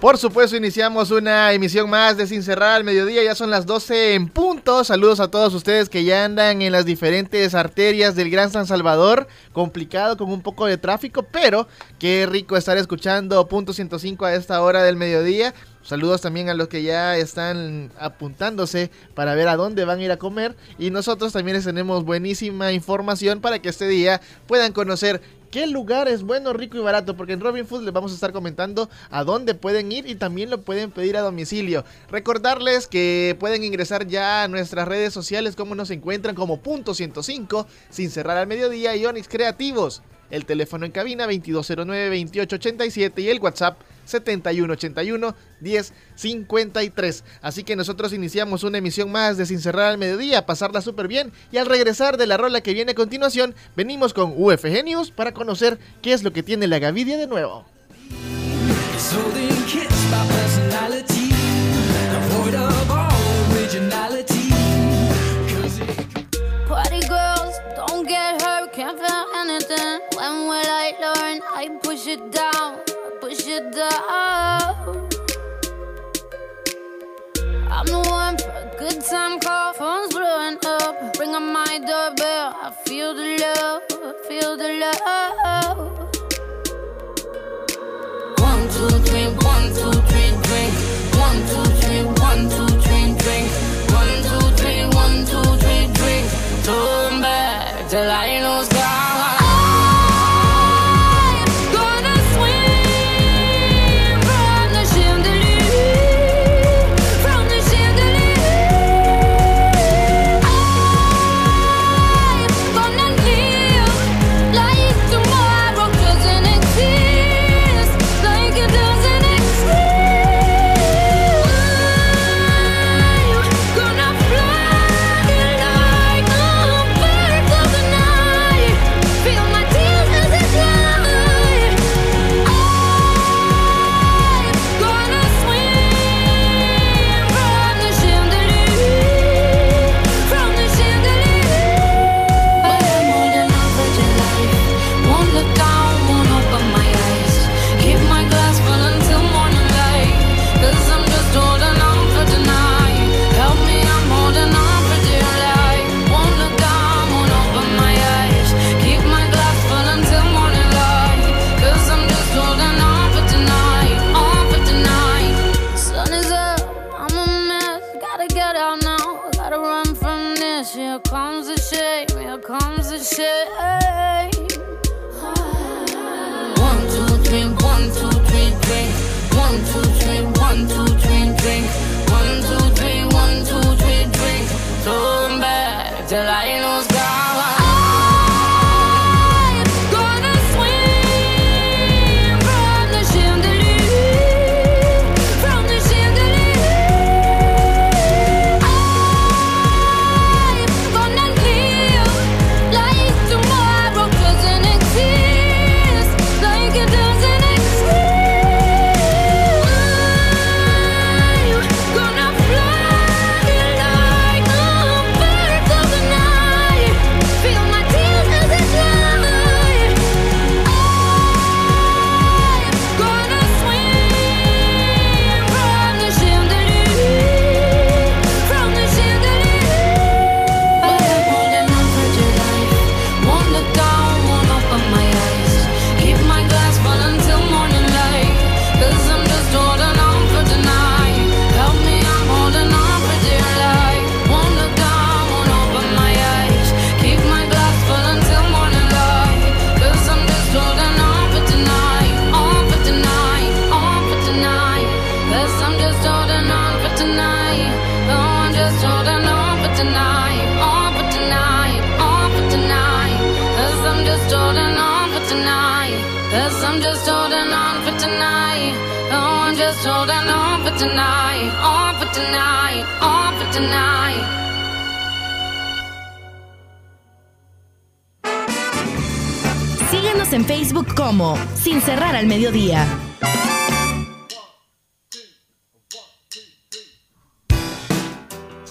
Por supuesto, iniciamos una emisión más de Sin Cerrar al Mediodía. Ya son las 12 en punto. Saludos a todos ustedes que ya andan en las diferentes arterias del Gran San Salvador. Complicado con un poco de tráfico, pero qué rico estar escuchando Punto 105 a esta hora del mediodía. Saludos también a los que ya están apuntándose para ver a dónde van a ir a comer. Y nosotros también les tenemos buenísima información para que este día puedan conocer qué lugar es bueno, rico y barato, porque en Robin Food les vamos a estar comentando a dónde pueden ir y también lo pueden pedir a domicilio. Recordarles que pueden ingresar ya a nuestras redes sociales, como nos encuentran como punto 105, sin cerrar al mediodía y Onix Creativos. El teléfono en cabina 2209-2887 y el WhatsApp 7181 1053. Así que nosotros iniciamos una emisión más de Sin Cerrar al Mediodía, pasarla súper bien. Y al regresar de la rola que viene a continuación, venimos con UFG News para conocer qué es lo que tiene la Gavidia de nuevo. Time call, phone's blowing up. Ring on my doorbell, I feel the love, feel the love. One, two, three, one, two, three, drink. One, two, three, one, two, three, drink. One, two, three, one, two, three, drink. Turn back till I lose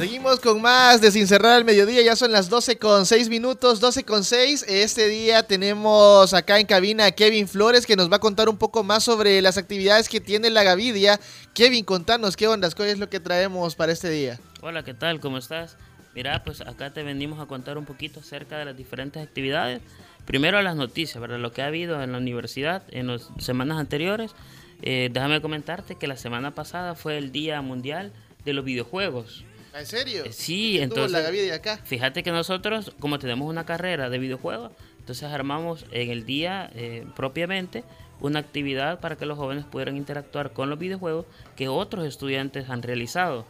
Seguimos con más de Sin Cerrar al Mediodía, ya son las 12 con 6 minutos, 12 con 6. Este día tenemos acá en cabina a Kevin Flores que nos va a contar un poco más sobre las actividades que tiene la Gavidia. Kevin, contanos qué ondas, cuál es lo que traemos para este día. Hola, ¿qué tal? ¿Cómo estás? Mira, pues acá te venimos a contar un poquito acerca de las diferentes actividades. Primero las noticias, ¿verdad? Lo que ha habido en la universidad en las semanas anteriores. Eh, déjame comentarte que la semana pasada fue el Día Mundial de los Videojuegos. ¿En serio? Eh, sí, ¿Quién tuvo entonces- la Gavidia acá? Fíjate que nosotros, como tenemos una carrera de videojuegos, entonces armamos en el día eh, propiamente una actividad para que los jóvenes pudieran interactuar con los videojuegos que otros estudiantes han realizado.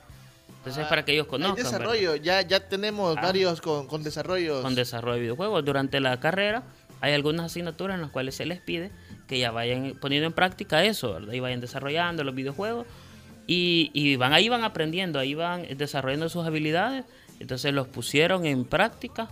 Entonces, para que ellos Hay conozcan. ¿verdad? desarrollo, ya, ya tenemos Ah. varios con, con desarrollos. con desarrollo de videojuegos. Durante la carrera hay algunas asignaturas en las cuales se les pide que ya vayan poniendo en práctica eso, ¿verdad? Y vayan desarrollando los videojuegos y, van ahí van aprendiendo, ahí van desarrollando sus habilidades. Entonces los pusieron en práctica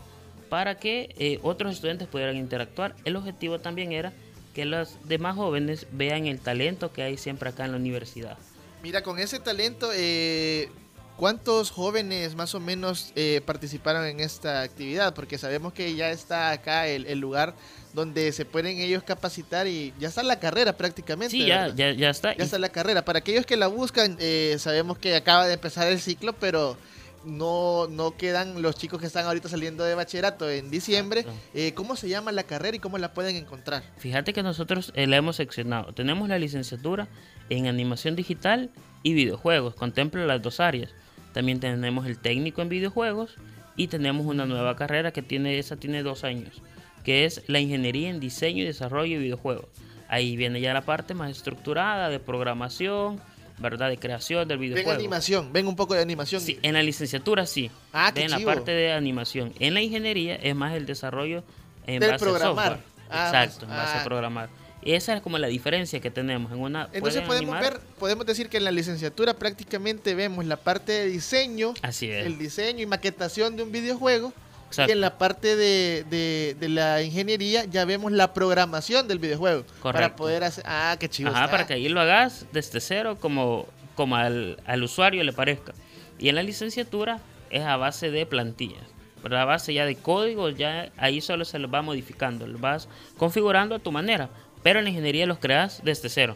para que eh, otros estudiantes pudieran interactuar. El objetivo también era que los demás jóvenes vean el talento que hay siempre acá en la universidad. Mira, con ese talento, eh, ¿cuántos jóvenes más o menos eh, participaron en esta actividad? Porque sabemos que ya está acá el, el lugar donde se pueden ellos capacitar y ya está la carrera prácticamente. Sí, ya, ya, ya está. Ya está la carrera. Para aquellos que la buscan, eh, sabemos que acaba de empezar el ciclo, pero no, no quedan los chicos que están ahorita saliendo de bachillerato en diciembre. Eh, ¿Cómo se llama la carrera y cómo la pueden encontrar? Fíjate que nosotros eh, la hemos seccionado. Tenemos la licenciatura en animación digital y videojuegos. Contempla las dos áreas. También tenemos el técnico en videojuegos y tenemos una nueva carrera que tiene esa tiene dos años, que es la ingeniería en diseño y desarrollo de videojuegos. Ahí viene ya la parte más estructurada de programación, verdad, de creación del Ven videojuego. animación, ven un poco de animación. Sí, en la licenciatura sí. Ah, qué en la chivo. parte de animación. En la ingeniería es más el desarrollo en Del base programar. a software. Ah, Exacto, más- en base ah. a programar. Esa es como la diferencia que tenemos. En una Entonces podemos animar- ver, podemos decir que en la licenciatura prácticamente vemos la parte de diseño, Así es. el diseño y maquetación de un videojuego. Exacto. Y en la parte de, de- de la ingeniería ya vemos la programación del videojuego. Para Correcto. poder hacer... Ah, qué chido. Ajá, está. para que ahí lo hagas desde cero como, como al, al usuario le parezca. Y en la licenciatura es a base de plantillas. ¿verdad? A base ya de código, ya ahí solo se los va modificando, los vas configurando a tu manera. Pero en la ingeniería los creas desde cero.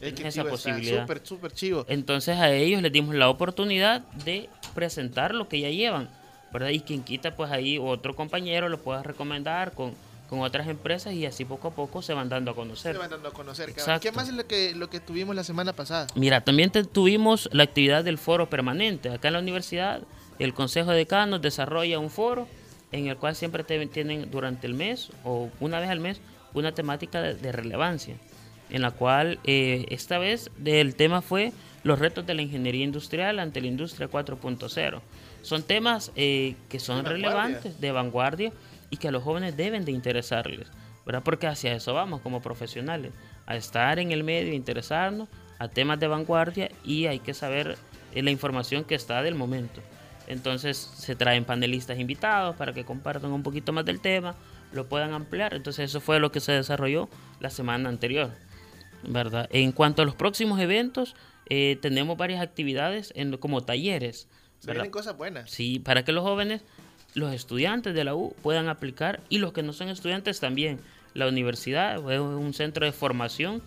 Qué Tienes esa posibilidad. Súper, súper chivo. Entonces a ellos les dimos la oportunidad de presentar lo que ya llevan, ¿verdad? Y quien quita, pues ahí otro compañero lo pueda recomendar con, con otras empresas y así poco a poco se van dando a conocer. Se van dando a conocer. Exacto. ¿Qué más es lo que, lo que tuvimos la semana pasada? Mira, también te- tuvimos la actividad del foro permanente. Acá en la universidad, el Consejo de Decanos desarrolla un foro en el cual siempre te tienen durante el mes o una vez al mes una temática de, de relevancia, en la cual eh, esta vez el tema fue los retos de la ingeniería industrial ante la industria 4.0. Son temas eh, que son De relevantes, de vanguardia y que a los jóvenes deben de interesarles, ¿verdad? Porque hacia eso vamos como profesionales, a estar en el medio, interesarnos a temas de vanguardia y hay que saber eh, la información que está del momento. Entonces se traen panelistas invitados para que compartan un poquito más del tema, lo puedan ampliar. Entonces eso fue lo que se desarrolló la semana anterior, ¿verdad? En cuanto a los próximos eventos, eh, tenemos varias actividades en, como talleres, Se ¿verdad? vienen cosas buenas. Sí, para que los jóvenes, los estudiantes de la U puedan aplicar y los que no son estudiantes también. La universidad es un centro de formación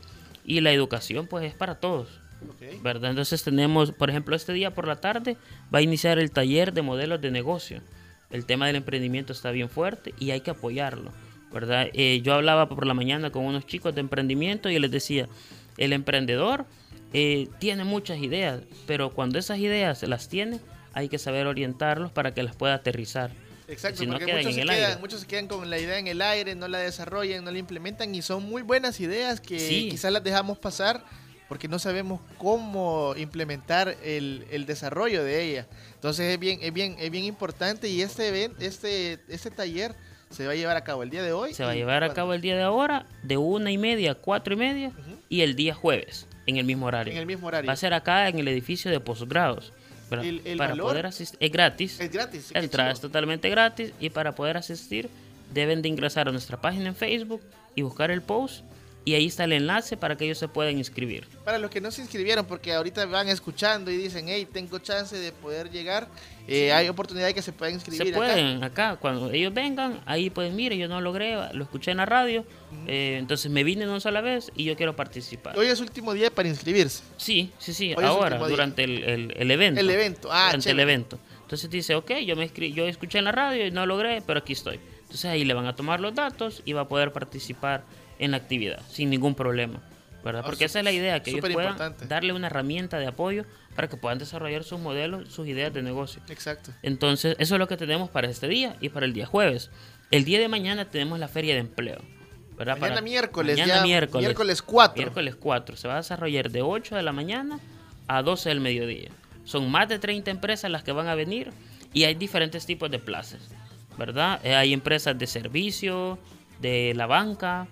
y la educación pues es para todos. ¿verdad? Entonces tenemos, por ejemplo, este día por la tarde va a iniciar el taller de modelos de negocio. El tema del emprendimiento está bien fuerte y hay que apoyarlo, ¿verdad? Eh, yo hablaba por la mañana con unos chicos de emprendimiento y les decía, el emprendedor eh, tiene muchas ideas, pero cuando esas ideas las tiene, hay que saber orientarlos para que las pueda aterrizar. Exacto, Si no porque muchos, se quedan, aire. muchos se quedan con la idea en el aire, no la desarrollan, no la implementan y son muy buenas ideas que Sí. quizás las dejamos pasar porque no sabemos cómo implementar el, el desarrollo de ella. Entonces es bien, es bien, es bien importante y este evento, este, este taller se va a llevar a cabo el día de hoy. Se va a llevar a cabo el día de ahora, de una y media a cuatro y media, y el día jueves. en el mismo horario. En el mismo horario. Va a ser acá en el edificio de posgrados. ¿verdad? El- el para valor poder asistir, es gratis. Es gratis. Qué entrada es totalmente gratis y para poder asistir deben de ingresar a nuestra página en Facebook y buscar el post y ahí está el enlace para que ellos se puedan inscribir. Para los que no se inscribieron, porque ahorita van escuchando y dicen, hey, tengo chance de poder llegar, eh, hay oportunidad de que se puedan inscribir. Se acá. pueden acá. cuando ellos vengan, ahí pueden, mire, yo no logré, lo escuché en la radio, eh, entonces me vine una sola vez y yo quiero participar. Hoy es último día para inscribirse. Sí, sí, sí, Hoy ahora, durante el, el- el evento. El evento, ah, Durante el chévere. evento. Entonces dice, ok, yo me yo escuché en la radio y no logré, pero aquí estoy. Entonces ahí le van a tomar los datos y va a poder participar en la actividad sin ningún problema. ¿verdad? Ah, Porque esa es la idea, que ellos puedan importante. darle una herramienta de apoyo para que puedan desarrollar sus modelos, sus ideas de negocio. Exacto. Entonces, eso es lo que tenemos para este día y para el día jueves. El día de mañana tenemos la feria de empleo. ¿verdad? Mañana Para- miércoles, mañana ya, miércoles, miércoles 4. Miércoles 4. Se va a desarrollar de 8 de la mañana a 12 del mediodía. Son más de 30 empresas las que van a venir y hay diferentes tipos de plazas. ¿Verdad? Eh, hay empresas de servicio, de la banca,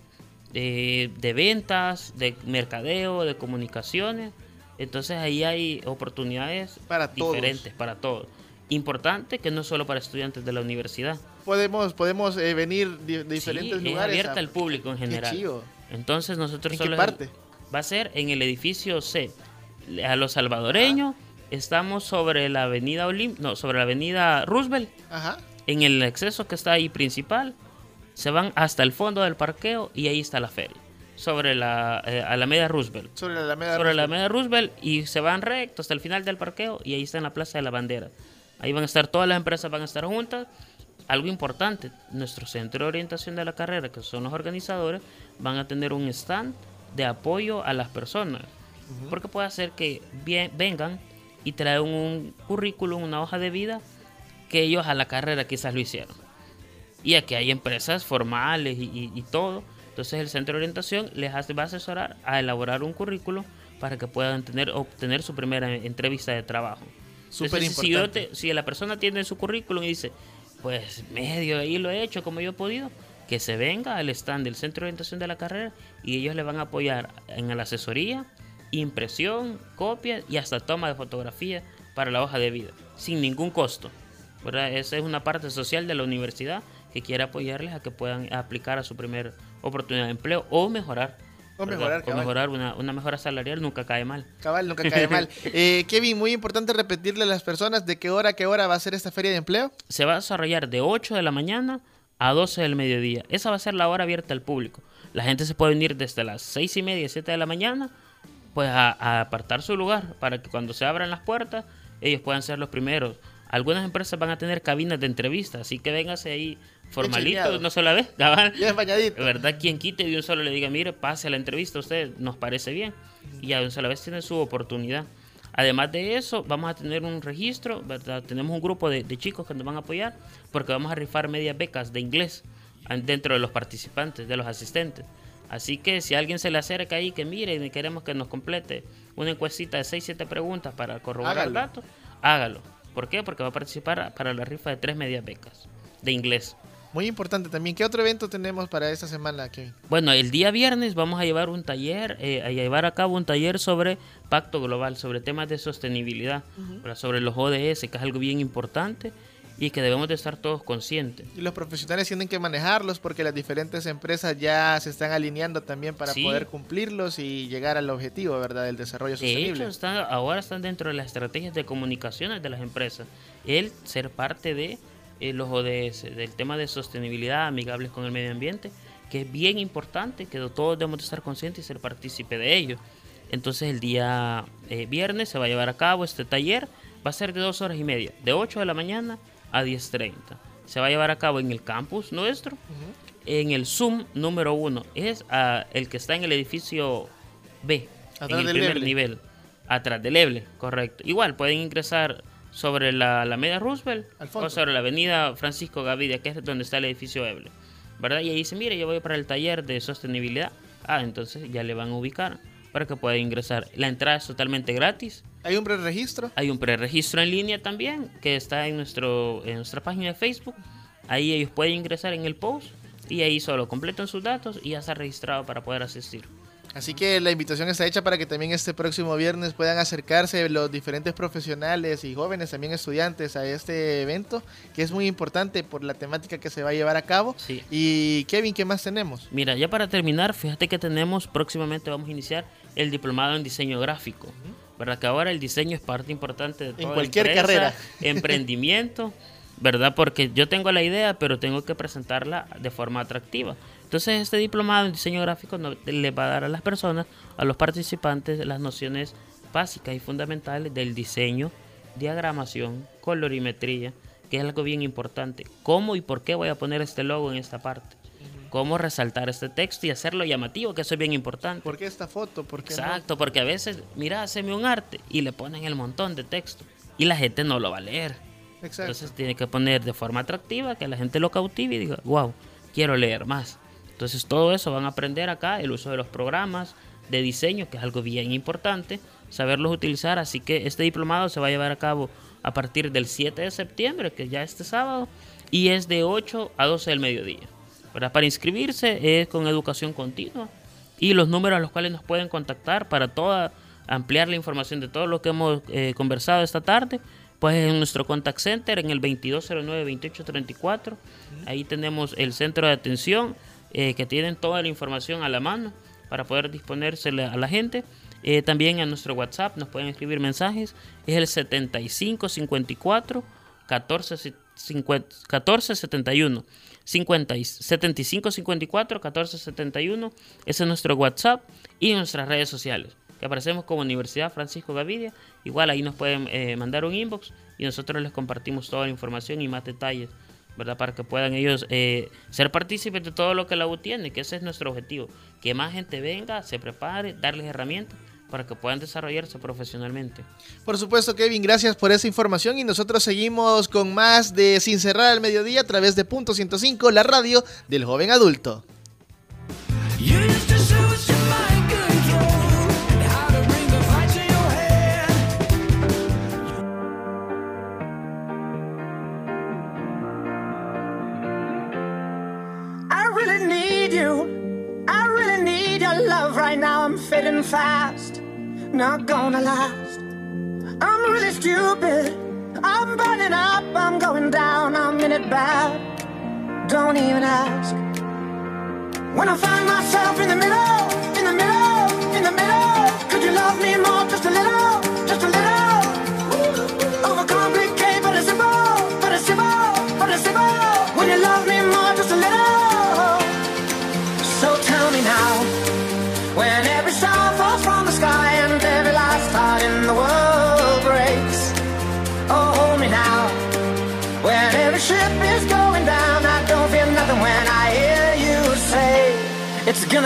de, de ventas, de mercadeo, de comunicaciones. Entonces ahí hay oportunidades Para todos. diferentes para todos. Importante que no solo para estudiantes de la universidad. Podemos, podemos eh, venir de, diferentes Sí, lugares. Es abierta al público en general. Entonces nosotros ¿En qué solo parte? va a ser en el edificio C. A los salvadoreños estamos sobre la avenida Olim, no, sobre la avenida Roosevelt, Ajá. en el acceso que está ahí principal. Se van hasta el fondo del parqueo y ahí está la feria. Sobre la eh, Alameda Roosevelt. Sobre la Alameda. sobre la Roosevelt. Alameda Roosevelt y se van recto hasta el final del parqueo y ahí está en la Plaza de la Bandera. Ahí van a estar todas las empresas, van a estar juntas. Algo importante, nuestro centro de orientación de la carrera, que son los organizadores, van a tener un stand de apoyo a las personas. Porque puede ser que bien- vengan y traigan un currículum, una hoja de vida, que ellos a la carrera quizás lo hicieron. Y aquí hay empresas formales y, y- y todo. Entonces el centro de orientación les hace, va a asesorar a elaborar un currículo para que puedan tener, obtener su primera entrevista de trabajo. Súper Entonces, si, yo importante. te- si la persona tiene su currículum y dice, pues medio ahí lo he hecho como yo he podido, que se venga al stand del centro de orientación de la carrera y ellos le van a apoyar en la asesoría, impresión, copia y hasta toma de fotografía para la hoja de vida, sin ningún costo. ¿verdad? Esa es una parte social de la universidad que quiere apoyarles a que puedan aplicar a su primera oportunidad de empleo o mejorar. O mejorar, o mejorar una, una mejora salarial nunca cae mal. Cabal, nunca cae mal. Eh, Kevin, muy importante repetirle a las personas de qué hora a qué hora va a ser esta feria de empleo. se va a desarrollar de 8 de la mañana a 12 del mediodía. Esa va a ser la hora abierta al público. La gente se puede venir desde las 6 y media, 7 de la mañana, pues a, a apartar su lugar para que cuando se abran las puertas, ellos puedan ser los primeros. Algunas empresas van a tener cabinas de entrevista, así que véngase ahí formalito, no solo vez. Bien bañadito. ¿Verdad? Quien quite de un solo le diga, mire, pase a la entrevista, usted nos parece bien. Y ya de una sola vez tiene su oportunidad. Además de eso, vamos a tener un registro, ¿verdad? Tenemos un grupo de, de chicos que nos van a apoyar porque vamos a rifar medias becas de inglés dentro de los participantes, de los asistentes. Así que si alguien se le acerca ahí que mire y queremos que nos complete una encuestita de 6-7 preguntas para corroborar Hágalo. datos, hágalo. ¿Por qué? Porque va a participar para la rifa de tres medias becas de inglés. Muy importante también. ¿Qué otro evento tenemos para esta semana, Kevin? Bueno, el día viernes vamos a llevar un taller, eh, a llevar a cabo un taller sobre pacto global, sobre temas de sostenibilidad, ¿verdad? sobre los ODS, que es algo bien importante y que debemos de estar todos conscientes. Y los profesionales tienen que manejarlos porque las diferentes empresas ya se están alineando también para Sí. poder cumplirlos y llegar al objetivo, ¿verdad? Del desarrollo De sostenible. hecho, está- ahora están dentro de las estrategias de comunicaciones de las empresas. El ser parte de eh, los ODS, del tema de sostenibilidad, amigables con el medio ambiente, que es bien importante, que todos debemos de estar conscientes y ser partícipe de ello. Entonces el día eh, viernes se va a llevar a cabo este taller, va a ser de dos horas y media, de 8 de la mañana a 10.30. Se va a llevar a cabo en el campus nuestro, en el Zoom número uno. Es ah, el que está en el edificio B, Atrás en el primer nivel. Atrás del Eble, correcto. Igual pueden ingresar sobre la Alameda Roosevelt o sobre la avenida Francisco Gavidia, que es donde está el edificio Eble. ¿Verdad? Y ahí dice, mire, yo voy para el taller de sostenibilidad. Ah, entonces ya le van a ubicar para que pueda ingresar. La entrada es totalmente gratis. Hay un preregistro. Hay un preregistro en línea también que está en, nuestro, en nuestra página de Facebook. Ahí ellos pueden ingresar en el post y ahí solo completan sus datos y ya está registrado para poder asistir. Así que la invitación está hecha para que también este próximo viernes puedan acercarse los diferentes profesionales y jóvenes, también estudiantes, a este evento, que es muy importante por la temática que se va a llevar a cabo. Sí. Y Kevin, ¿qué más tenemos? Mira, ya para terminar, fíjate que tenemos próximamente vamos a iniciar el diplomado en diseño gráfico. ¿Verdad? Que ahora el diseño es parte importante de toda cualquier empresa, carrera. emprendimiento, ¿verdad? Porque yo tengo la idea, pero tengo que presentarla de forma atractiva. Entonces, este diplomado en diseño gráfico no- le va a dar a las personas, a los participantes, las nociones básicas y fundamentales del diseño, diagramación, colorimetría, que es algo bien importante. ¿Cómo y por qué voy a poner este logo en esta parte? ¿Cómo resaltar este texto y hacerlo llamativo? Que eso es bien importante. ¿Por qué esta foto? ¿Por qué no? Exacto, porque a veces, mira, haceme un arte y le ponen el montón de texto y la gente no lo va a leer. Exacto. Entonces tiene que poner de forma atractiva que la gente lo cautive y diga, wow, quiero leer más. Entonces todo eso van a aprender acá, el uso de los programas de diseño, que es algo bien importante, saberlos utilizar. Así que este diplomado se va a llevar a cabo a partir del 7 de septiembre, que ya este sábado, y es de 8 a 12 del mediodía. ¿verdad? Para inscribirse es con educación continua y los números a los cuales nos pueden contactar para toda ampliar la información de todo lo que hemos eh, conversado esta tarde, pues en nuestro contact center en el 2209-2834. Ahí tenemos el centro de atención eh, que tienen toda la información a la mano para poder disponérsela a la gente. Eh, también a nuestro WhatsApp nos pueden escribir mensajes. Es el 7554 14 1471 50 y 75 54 14 71 ese es nuestro WhatsApp y nuestras redes sociales que aparecemos como Universidad Francisco Gavidia igual ahí nos pueden eh, mandar un inbox y nosotros les compartimos toda la información y más detalles verdad para que puedan ellos eh, ser partícipes de todo lo que la U tiene que ese es nuestro objetivo. Que más gente venga se prepare darles herramientas para que puedan desarrollarse profesionalmente. Por supuesto, Kevin, gracias por esa información y nosotros seguimos con más de Sin Cerrar al Mediodía a través de Punto 105, la radio del joven adulto. Need you. I really need your love right now. I'm fading fast, not gonna last. I'm really stupid. I'm burning up, I'm going down, I'm in it bad. Don't even ask. When I find myself in the middle, in the middle, in the middle, could you love me more, just a little, just a little?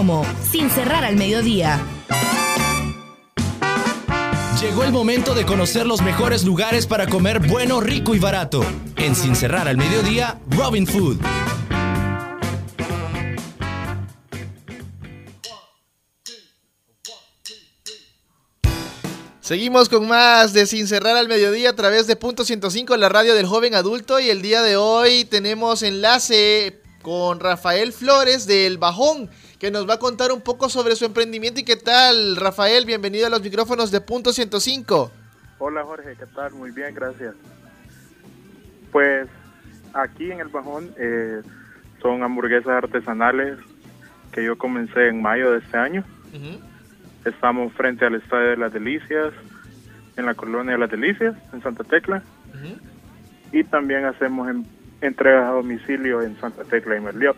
Como Sin cerrar al mediodía. Llegó el momento de conocer los mejores lugares para comer bueno, rico y barato. En Sin Cerrar al Mediodía, Robin Food. Seguimos con más de Sin Cerrar al Mediodía a través de Punto 105, la radio del joven adulto. Y el día de hoy tenemos enlace con Rafael Flores del Bajón, que nos va a contar un poco sobre su emprendimiento. ¿Y qué tal, Rafael? Bienvenido a los micrófonos de Punto 105. Hola Jorge, ¿qué tal? Muy bien, gracias. Pues aquí en el Bajón eh, son hamburguesas artesanales que yo comencé en mayo de este año. Estamos frente al Estadio de las Delicias, en la colonia de las Delicias, en Santa Tecla. Y también hacemos en- entregas a domicilio en Santa Tecla y Merliot.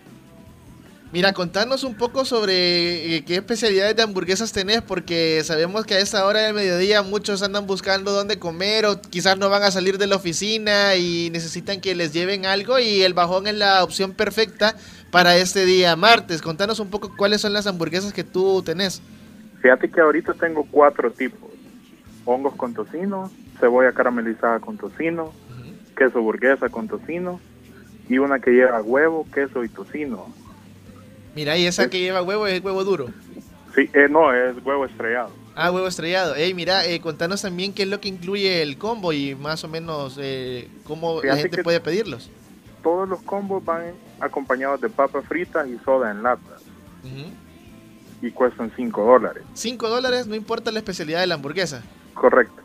Mira, contanos un poco sobre eh, qué especialidades de hamburguesas tenés, porque sabemos que a esta hora del mediodía muchos andan buscando dónde comer o quizás no van a salir de la oficina y necesitan que les lleven algo y el bajón es la opción perfecta para este día martes. Contanos un poco cuáles son las hamburguesas que tú tenés. Fíjate que ahorita tengo cuatro tipos. Hongos con tocino, cebolla caramelizada con tocino, queso burguesa con tocino y una que lleva huevo, queso y tocino. Mira, y esa que lleva huevo es huevo duro. Sí, eh, no, es huevo estrellado. Ah, huevo estrellado. Ey, mira, eh, contanos también qué es lo que incluye el combo y más o menos eh, cómo la gente puede pedirlos. Todos los combos van acompañados de papas fritas y soda en lata y cuestan 5 dólares. 5 dólares, no importa la especialidad de la hamburguesa. Correcto.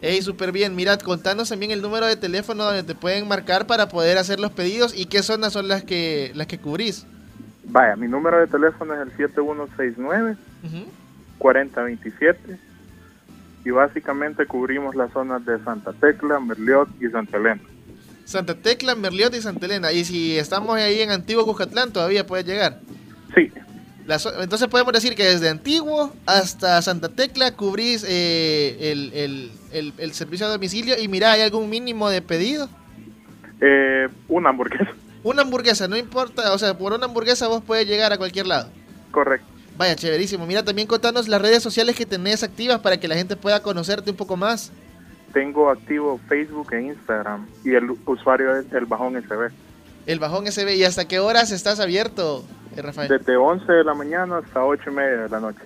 Ey, súper bien. Mirad, contanos también el número de teléfono donde te pueden marcar para poder hacer los pedidos y qué zonas son las que las que cubrís. Vaya, mi número de teléfono es el 7169 Ujú. 4027 y básicamente cubrimos las zonas de Santa Tecla, Merliot y Santa Elena. Santa Tecla, Merliot y Santa Elena. Y si estamos ahí en Antiguo Cujatlán, todavía puedes llegar. Sí. La entonces podemos decir que desde Antiguo hasta Santa Tecla cubrís eh, el, el- el- el servicio a domicilio. Y mira, ¿hay algún mínimo de pedido? Eh, una hamburguesa. Una hamburguesa, no importa. O sea, por una hamburguesa vos puedes llegar a cualquier lado. Correcto. Vaya, chéverísimo. Mira, también contanos las redes sociales que tenés activas para que la gente pueda conocerte un poco más. Tengo activo Facebook e Instagram y el usuario es el bajón SB. El Bajón SB. ¿Y hasta qué horas estás abierto, eh, Rafael? Desde 11 de la mañana hasta 8 y media de la noche.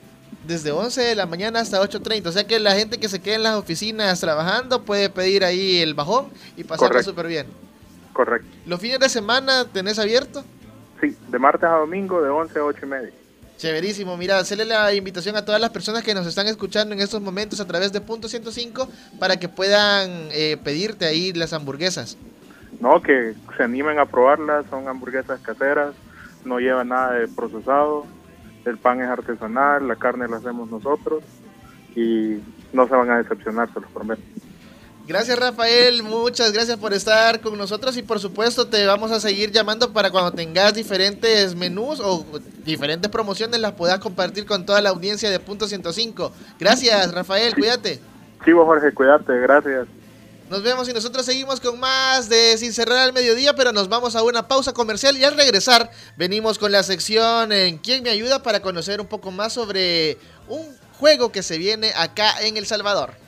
Desde 11 de la mañana hasta 8.30. O sea que la gente que se quede en las oficinas trabajando puede pedir ahí el Bajón y pasarlo súper bien. Correcto. ¿Los fines de semana tenés abierto? Sí, de martes a domingo de 11 a 8 y media. Chéverísimo. Mira, hacerle la invitación a todas las personas que nos están escuchando en estos momentos a través de Punto 105 para que puedan eh, pedirte ahí las hamburguesas. No, que se animen a probarlas, son hamburguesas caseras, no llevan nada de procesado, el pan es artesanal, la carne la hacemos nosotros y no se van a decepcionar, se los prometo. Gracias Rafael, muchas gracias por estar con nosotros y por supuesto te vamos a seguir llamando para cuando tengas diferentes menús o diferentes promociones las puedas compartir con toda la audiencia de Punto 105. Gracias Rafael, cuídate. Chivo Jorge, cuídate, gracias. Nos vemos y nosotros seguimos con más de Sin Cerrar al Mediodía, pero nos vamos a una pausa comercial y al regresar venimos con la sección en ¿Quién me ayuda? para conocer un poco más sobre un juego que se viene acá en El Salvador.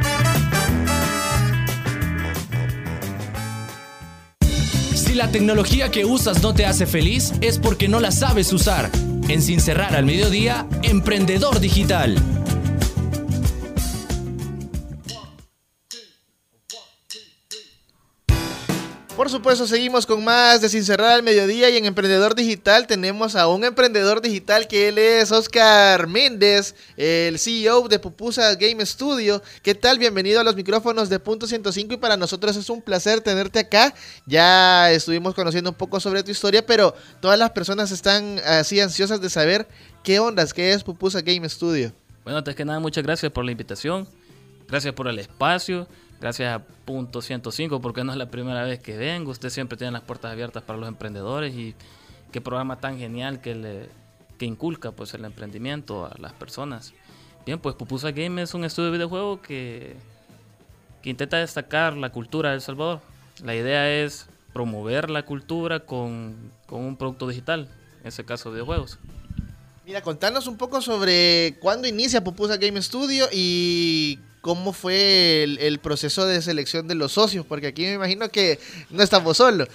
Si la tecnología que usas no te hace feliz, es porque no la sabes usar. En Sin cerrar al mediodía, Emprendedor Digital. Supuesto, seguimos con más de Sin Cerrar al Mediodía y en Emprendedor Digital tenemos a un emprendedor digital que él es Oscar Méndez, el CEO de Pupusa Game Studio. ¿Qué tal? Bienvenido a los micrófonos de Punto 105 y para nosotros es un placer tenerte acá. Ya estuvimos conociendo un poco sobre tu historia, pero todas las personas están así ansiosas de saber qué ondas, qué es Pupusa Game Studio. Bueno, antes que nada, muchas gracias por la invitación. Gracias por el espacio. Gracias a Punto 105, porque no es la primera vez que vengo. Usted siempre tiene las puertas abiertas para los emprendedores y qué programa tan genial que, le, que inculca pues, el emprendimiento a las personas. Bien, pues Pupusa Game es un estudio de videojuegos que, que intenta destacar la cultura de El Salvador. La idea es promover la cultura con, con un producto digital, en ese caso videojuegos. Mira, contanos un poco sobre cuándo inicia Pupusa Game Studio y cómo fue el, el proceso de selección de los socios, porque aquí me imagino que no estamos solos.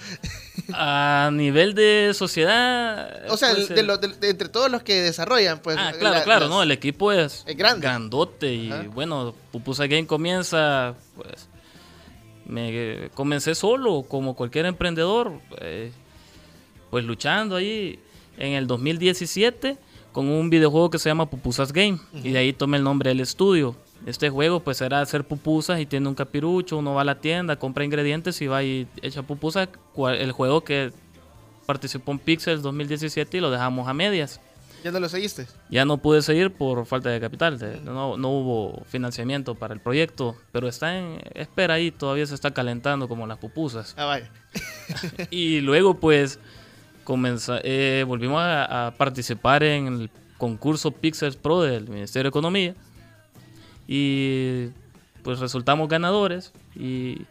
A nivel de sociedad. O sea, pues, de el- lo- de- de entre todos los que desarrollan, pues. Ah, claro, la- claro, las- no, el equipo es, Es grande. grandote y Ajá. bueno, Pupusa Game comienza, pues, me comencé solo, como cualquier emprendedor, eh, pues luchando ahí en el 2017 con un videojuego que se llama Pupusas Game y de ahí tomé el nombre del estudio. Este juego pues era hacer pupusas y tiene un capirucho, uno va a la tienda, compra ingredientes y va y echa pupusas, el juego que participó en Pixels 2017 y lo dejamos a medias. ¿Ya no lo seguiste? Ya no pude seguir por falta de capital, de- no, no hubo financiamiento para el proyecto, pero está en espera ahí, todavía se está calentando como las pupusas. Ah, vaya. y luego pues comenza- eh, volvimos a, a participar en el concurso Pixels Pro del Ministerio de Economía y pues resultamos ganadores y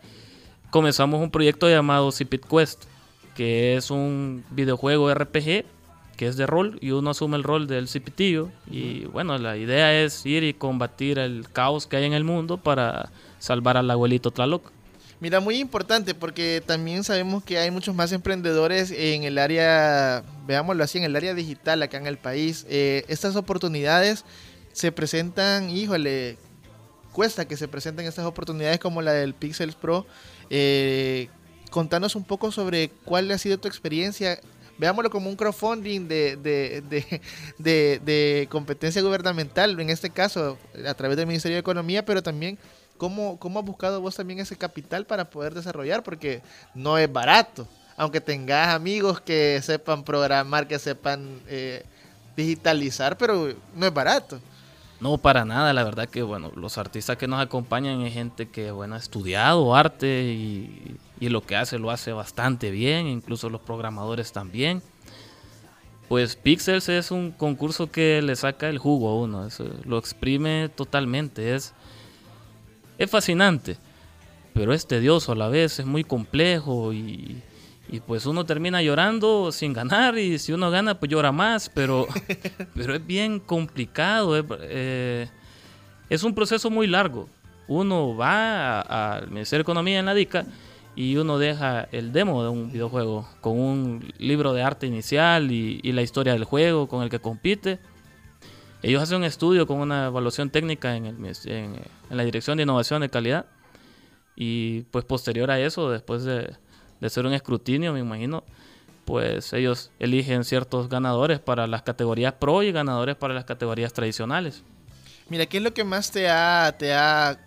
comenzamos un proyecto llamado Cipit Quest, que es un videojuego RPG que es de rol y uno asume el rol del cipitillo y bueno, la idea es ir y combatir el caos que hay en el mundo para salvar al abuelito Tlaloc. Mira, muy importante porque también sabemos que hay muchos más emprendedores en el área, veámoslo así, en el área digital acá en el país. Eh, estas oportunidades se presentan, híjole, cuesta que se presenten estas oportunidades como la del Pixels Pro. Eh, contanos un poco sobre cuál ha sido tu experiencia. Veámoslo como un crowdfunding de, de, de, de- competencia gubernamental, en este caso a través del Ministerio de Economía, pero también cómo, cómo has buscado vos también ese capital para poder desarrollar, porque no es barato. Aunque tengas amigos que sepan programar, que sepan eh, digitalizar, pero no es barato. No, para nada, la verdad que bueno, los artistas que nos acompañan es gente que bueno, ha estudiado arte y, y lo que hace lo hace bastante bien, incluso los programadores también. Pues Pixels es un concurso que le saca el jugo a uno, lo exprime totalmente, es, es fascinante, pero es tedioso a la vez, es muy complejo y, y pues uno termina llorando sin ganar y si uno gana pues llora más, pero, pero es bien complicado, es, eh, es un proceso muy largo. Uno va al Ministerio de Economía en la DICA y uno deja el demo de un videojuego con un libro de arte inicial y, y la historia del juego con el que compite. Ellos hacen un estudio con una evaluación técnica en, el en- en la Dirección de Innovación de Calidad y pues posterior a eso, después de, de hacer un escrutinio, me imagino, pues ellos eligen ciertos ganadores para las categorías pro y ganadores para las categorías tradicionales. Mira, ¿qué es lo que más te ha, te ha,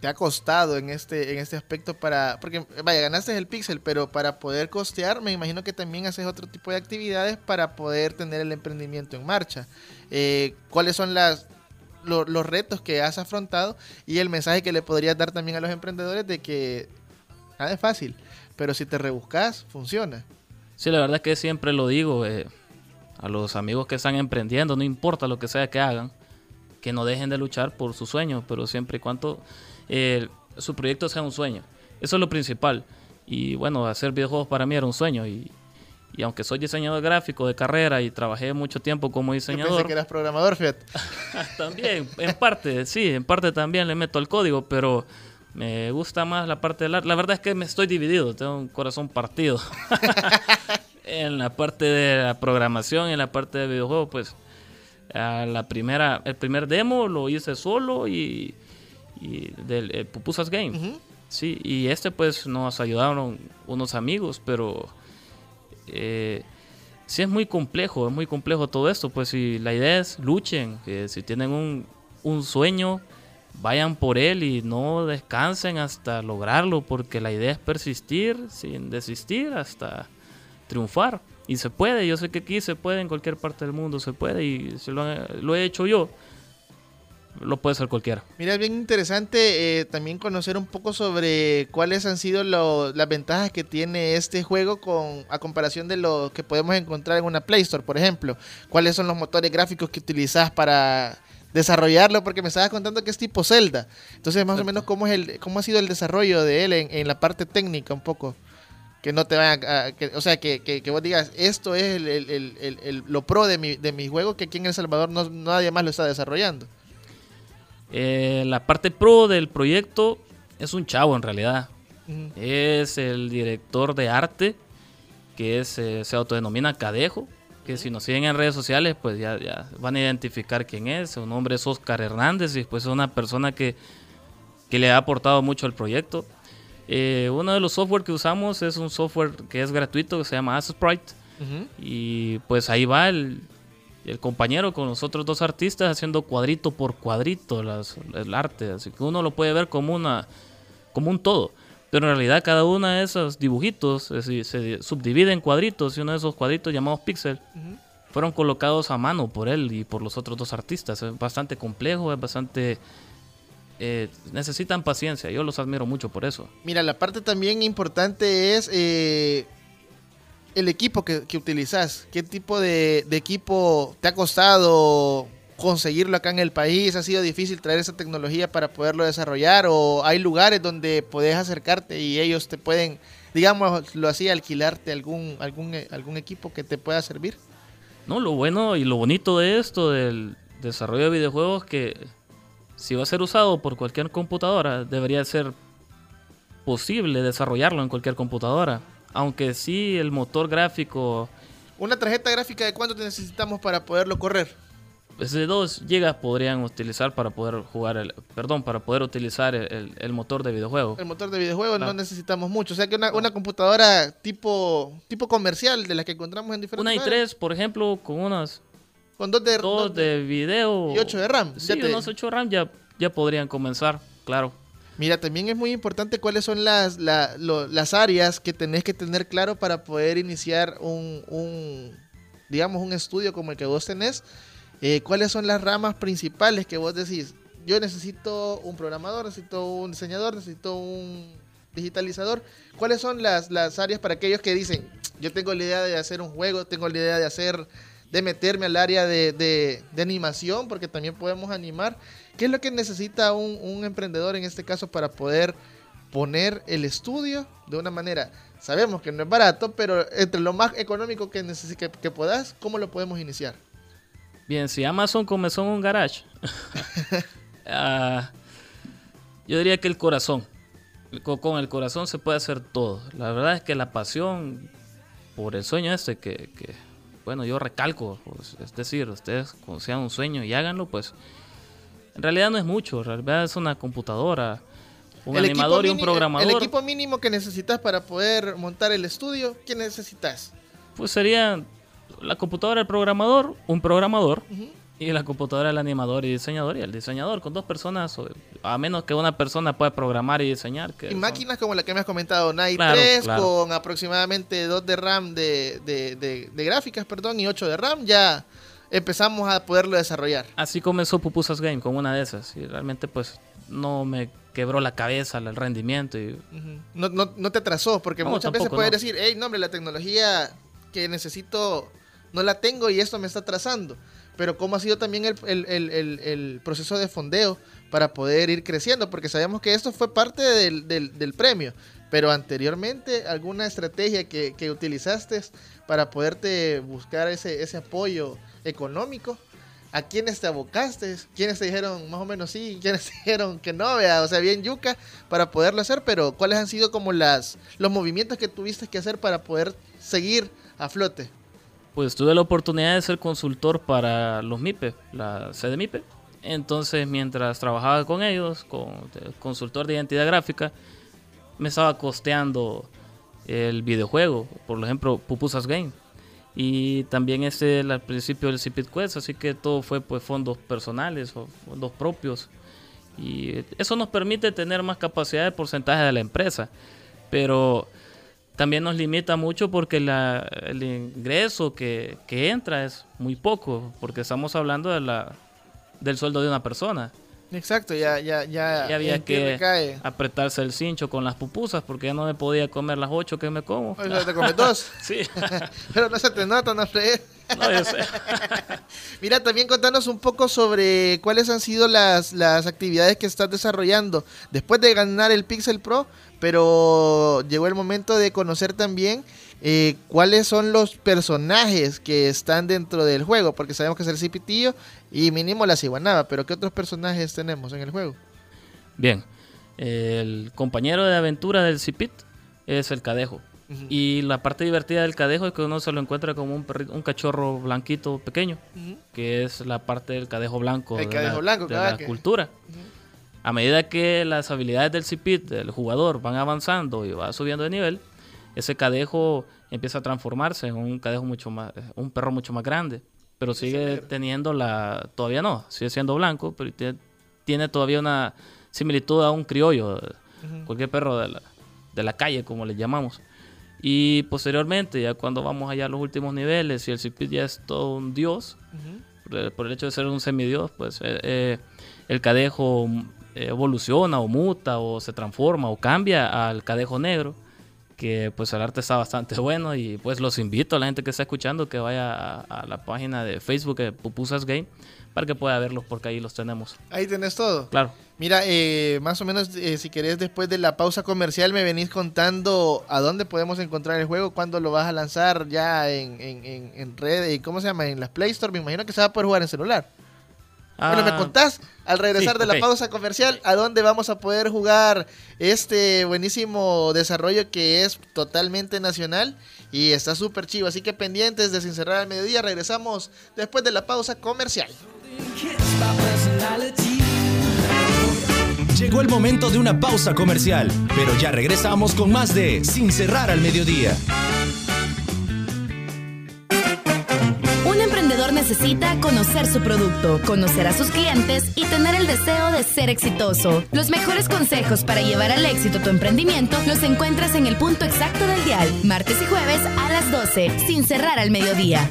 te ha costado en este, en este aspecto para, porque vaya, ganaste el pixel, pero para poder costear, me imagino que también haces otro tipo de actividades para poder tener el emprendimiento en marcha. Eh, ¿Cuáles son las lo- los retos que has afrontado y el mensaje que le podrías dar también a los emprendedores de que nada es fácil, pero si te rebuscas, funciona. Sí, la verdad es que siempre lo digo eh, a los amigos que están emprendiendo, no importa lo que sea que hagan, que no dejen de luchar por su sueño, pero siempre y cuando eh, su proyecto sea un sueño. Eso es lo principal. Y bueno, hacer videojuegos para mí era un sueño. Y, y aunque soy diseñador gráfico de carrera y trabajé mucho tiempo como Yo diseñador, pensé que eras programador, fíjate. también, en parte, sí, en parte también le meto al código, pero me gusta más la parte del arte. La verdad es que me estoy dividido, tengo un corazón partido. en la parte de la programación y en la parte de videojuegos, pues a la primera, el primer demo lo hice solo y, y del eh, Pupusas Game. Sí, y este pues nos ayudaron unos amigos, pero eh, sí es muy complejo, es muy complejo todo esto. Pues si la idea es luchen, que si tienen un, un sueño, vayan por él y no descansen hasta lograrlo, porque la idea es persistir sin desistir hasta triunfar. Y se puede, yo sé que aquí se puede, en cualquier parte del mundo se puede, y si lo, he hecho yo, lo puede hacer cualquiera. Mira, es bien interesante eh, también conocer un poco sobre cuáles han sido las ventajas que tiene este juego con a comparación de lo que podemos encontrar en una Play Store, por ejemplo. ¿Cuáles son los motores gráficos que utilizas para desarrollarlo? Porque me estabas contando que es tipo Zelda. Entonces, más o menos, ¿cómo, es el, cómo ha sido el desarrollo de él en, en la parte técnica un poco? Que no te vayan a... que- o sea, que, que- que vos digas, esto es el- el- lo pro de mi, de mi juego que aquí en El Salvador no, nadie más lo está desarrollando. Eh, la parte pro del proyecto es un chavo en realidad. Es el director de arte, que es, eh, se autodenomina Cadejo, que si nos siguen en redes sociales, pues ya, ya van a identificar quién es. Su nombre es Oscar Hernández y pues es una persona que, que le ha aportado mucho al proyecto. Eh, uno de los software que usamos es un software que es gratuito, que se llama Sprite. Y pues ahí va el, el compañero con los otros dos artistas haciendo cuadrito por cuadrito las- el arte. Así que uno lo puede ver como, una, como un todo. Pero en realidad cada uno de esos dibujitos es decir, se subdivide en cuadritos y uno de esos cuadritos llamados pixel fueron colocados a mano por él y por los otros dos artistas. Es bastante complejo, es bastante... eh, necesitan paciencia, yo los admiro mucho por eso. Mira, la parte también importante es eh, el equipo que, que utilizas. ¿Qué tipo de, de equipo te ha costado conseguirlo acá en el país? ¿Ha sido difícil traer esa tecnología para poderlo desarrollar? ¿O hay lugares donde podés acercarte y ellos te pueden, digamos, lo así, alquilarte algún, algún, eh, algún equipo que te pueda servir? No, lo bueno y lo bonito de esto, del desarrollo de videojuegos, que si va a ser usado por cualquier computadora, debería ser posible desarrollarlo en cualquier computadora. Aunque sí, el motor gráfico ¿Una tarjeta gráfica de cuánto necesitamos para poderlo correr? Pues, de 2 GB podrían utilizar para poder jugar el, perdón, para poder utilizar el, el- el motor de videojuego. El motor de videojuegos no necesitamos mucho. O sea que una, una computadora tipo, tipo comercial de las que encontramos en diferentes Una i3, lugares, por ejemplo, con unas Con dos de, dos de video y 8 de RAM. Sí, Ya te- unos 8 RAM ya, ya podrían comenzar, claro. Mira, también es muy importante cuáles son las, la- lo- las áreas que tenés que tener claro para poder iniciar un, un, digamos, un estudio como el que vos tenés. Eh, ¿Cuáles son las ramas principales que vos decís? Yo necesito un programador, necesito un diseñador, necesito un digitalizador. ¿Cuáles son las, las áreas para aquellos que dicen, yo tengo la idea de hacer un juego, tengo la idea de hacer, de meterme al área de, de- de animación, porque también podemos animar? ¿Qué es lo que necesita un, un emprendedor en este caso para poder poner el estudio de una manera? Sabemos que no es barato, pero entre lo más económico que, que, que puedas, ¿cómo lo podemos iniciar? Bien, si Amazon comenzó en un garage, ah, yo diría que el corazón. co- con, el corazón se puede hacer todo. La verdad es que la pasión por el sueño este que, que, bueno, yo recalco, pues, es decir, ustedes sean un sueño y háganlo, pues en realidad no es mucho, en realidad es una computadora, un El animador y un programador. El equipo mínimo que necesitas para poder montar el estudio, ¿qué necesitas? Pues sería la computadora del programador, un programador, y la computadora del animador y diseñador, y el diseñador, con dos personas, o- a menos que una persona pueda programar y diseñar. Que Y son- máquinas como la que me has comentado, Night Claro, 3 claro. con aproximadamente 2 de RAM de, de- de- de gráficas, perdón, y 8 de RAM, ya empezamos a poderlo desarrollar. Así comenzó Pupusas Game, con una de esas, y realmente pues no me quebró la cabeza el rendimiento y no, no, no te atrasó, porque No, muchas veces puedes decir, hey, no, hombre, la tecnología que necesito no la tengo y esto me está atrasando. Pero cómo ha sido también el, el- el- proceso de fondeo para poder ir creciendo, porque sabemos que esto fue parte del, del- del premio. Pero anteriormente, alguna estrategia que, que utilizaste para poderte buscar ese, ese apoyo económico, ¿a quiénes te abocaste? ¿Quiénes te dijeron más o menos sí? ¿Quiénes te dijeron que no? O sea, bien yuca para poderlo hacer, pero ¿cuáles han sido como las los movimientos que tuviste que hacer para poder seguir a flote? pues tuve la oportunidad de ser consultor para los MIPE, la sede MIPE. Entonces, mientras trabajaba con ellos, con consultor de identidad gráfica, me estaba costeando el videojuego, por ejemplo, Pupusas Game. Y también este el- al principio del Cipit Quest, así que todo fue pues fondos personales o fondos propios. Y eso nos permite tener más capacidad de porcentaje de la empresa. Pero también nos limita mucho porque el ingreso que, que entra es muy poco, porque estamos hablando de la, del sueldo de una persona. Exacto, ya, ya, ya. Había ¿en qué que apretarse el cincho con las pupusas porque ya no me podía comer las ocho que me como. O sea, te comes dos. Sí. Pero no se te nota, no fregues. No, yo sé. Mira, también contanos un poco sobre cuáles han sido las, las actividades que estás desarrollando después de ganar el Pixel Pro, pero llegó el momento de conocer también eh, cuáles son los personajes que están dentro del juego, porque sabemos que es el Cipitillo y mínimo la ciguanaba, pero ¿qué otros personajes tenemos en el juego? Bien, el compañero de aventura del Cipit es el cadejo. Y la parte divertida del cadejo es que uno se lo encuentra como un, perrito- un cachorro blanquito pequeño, que es la parte del cadejo blanco El de cadejo la, blanco, de cabal, la que- cultura. A medida que las habilidades del Cipit, del jugador, van avanzando y va subiendo de nivel, ese cadejo empieza a transformarse en un cadejo mucho más, un perro mucho más grande. Pero sigue teniendo la, todavía no, sigue siendo blanco, pero tiene, tiene todavía una similitud a un criollo, cualquier perro de la, de la calle, como le llamamos. Y posteriormente, ya cuando vamos allá a los últimos niveles y el Cipit ya es todo un dios, por el- por el hecho de ser un semidios, pues eh, eh, el cadejo evoluciona o muta o se transforma o cambia al cadejo negro, que pues el arte está bastante bueno y pues los invito a la gente que está escuchando que vaya a, a la página de Facebook de Pupusas Game para que pueda verlos porque ahí los tenemos. Ahí tenés todo. Claro. Mira, eh, más o menos, eh, si querés, después de la pausa comercial, me venís contando a dónde podemos encontrar el juego, cuándo lo vas a lanzar ya en, en, en, en red, y ¿cómo se llama? En las Play Store. Me imagino que se va a poder jugar en celular. Bueno, me Ah, contás al regresar sí, de la pausa comercial a dónde vamos a poder jugar este buenísimo desarrollo que es totalmente nacional y está súper chivo. Así que pendientes de Sin Cerrar al Mediodía, regresamos después de la pausa comercial. Llegó el momento de una pausa comercial, pero ya regresamos con más de Sin cerrar al mediodía. Necesita conocer su producto, conocer a sus clientes y tener el deseo de ser exitoso. Los mejores consejos para llevar al éxito tu emprendimiento los encuentras en el punto exacto del dial, martes y jueves a las 12, sin cerrar al mediodía.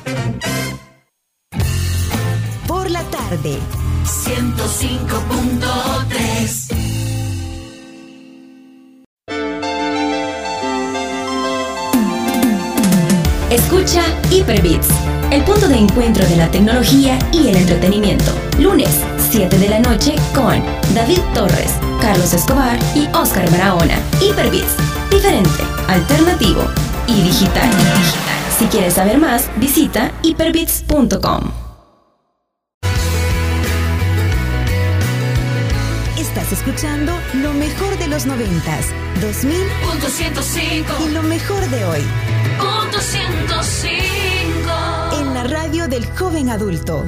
Por la tarde. 105.3 Escucha Hyperbits, el punto de encuentro de la tecnología y el entretenimiento. Lunes, 7 de la noche con David Torres, Carlos Escobar y Oscar Barahona. Hyperbits, diferente, alternativo y digital. Si quieres saber más, visita hyperbits.com. Estás escuchando lo mejor de los noventas, 2000 Punto 105. y lo mejor de hoy. Punto 105. La radio del joven adulto.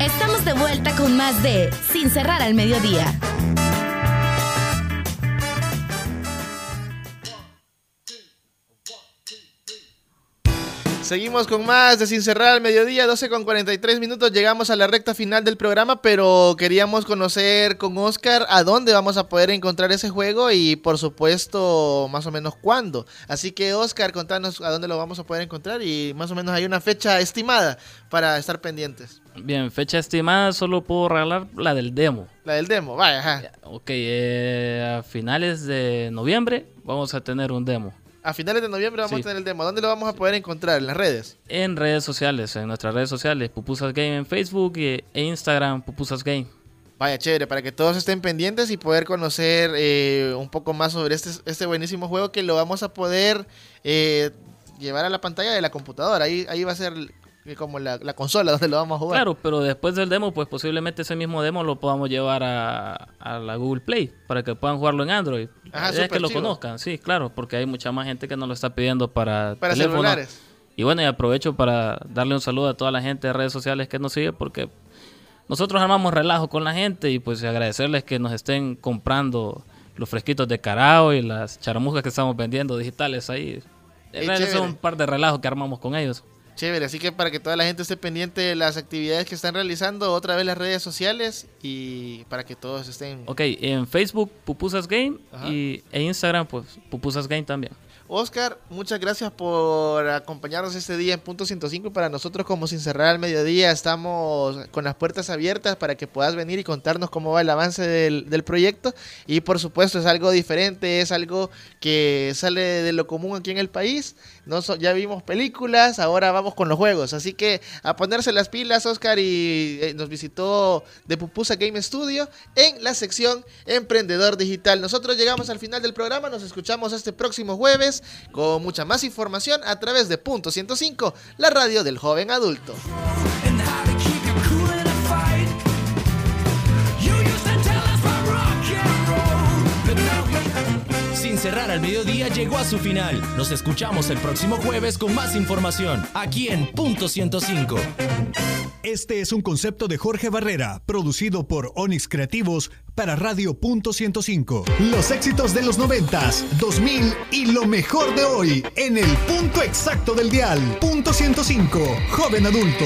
Estamos de vuelta con más de Sin cerrar al mediodía. Seguimos con más de Sin Cerrar al Mediodía, 12 con 43 minutos. Llegamos a la recta final del programa, pero queríamos conocer con Oscar a dónde vamos a poder encontrar ese juego y, por supuesto, más o menos cuándo. Así que, Oscar, contanos a dónde lo vamos a poder encontrar y más o menos hay una fecha estimada para estar pendientes. Bien, fecha estimada, solo puedo regalar la del demo. La del demo, vaya, ajá. Ok, eh, a finales de noviembre vamos a tener un demo. A finales de noviembre vamos Sí. a tener el demo. ¿Dónde lo vamos a poder encontrar? ¿En las redes? En redes sociales, en nuestras redes sociales, Pupusas Game en Facebook e Instagram, Pupusas Game. Vaya, chévere, para que todos estén pendientes y poder conocer eh, un poco más sobre este, este buenísimo juego que lo vamos a poder eh, llevar a la pantalla de la computadora. Ahí, ahí va a ser como la, la consola donde lo vamos a jugar. Claro, pero después del demo, pues posiblemente ese mismo demo lo podamos llevar a, a la Google Play para que puedan jugarlo en Android. Ajá, es que lo conozcan, sí, claro, porque hay mucha más gente que nos lo está pidiendo para, Para teléfono. celulares. Y bueno, y aprovecho para darle un saludo a toda la gente de redes sociales que nos sigue porque nosotros armamos relajo con la gente y pues agradecerles que nos estén comprando los fresquitos de carao y las charamuscas que estamos vendiendo digitales ahí. Ey, En realidad chévere. son un par de relajos que armamos con ellos. Chévere, así que para que toda la gente esté pendiente de las actividades que están realizando, otra vez las redes sociales y para que todos estén... Ok, en Facebook Pupusas Game Ajá. y en Instagram pues Pupusas Game también. Oscar, muchas gracias por acompañarnos este día en Punto 105. Para nosotros, como sin cerrar al mediodía, estamos con las puertas abiertas para que puedas venir y contarnos cómo va el avance del, del proyecto. Y por supuesto, es algo diferente, es algo que sale de lo común aquí en el país. No ya vimos películas, ahora vamos con los juegos. Así que a ponerse las pilas, Oscar, y eh, nos visitó de Pupusa Game Studio en la sección Emprendedor Digital. Nosotros llegamos al final del programa, nos escuchamos este próximo jueves con mucha más información a través de Punto 105, la radio del joven adulto. Sin cerrar al mediodía llegó a su final. Nos escuchamos el próximo jueves con más información, aquí en Punto 105. Este es un concepto de Jorge Barrera, producido por Onyx Creativos para Radio Punto 105. Los éxitos de los 90s, 2000 y lo mejor de hoy en el punto exacto del dial. Punto 105, joven adulto.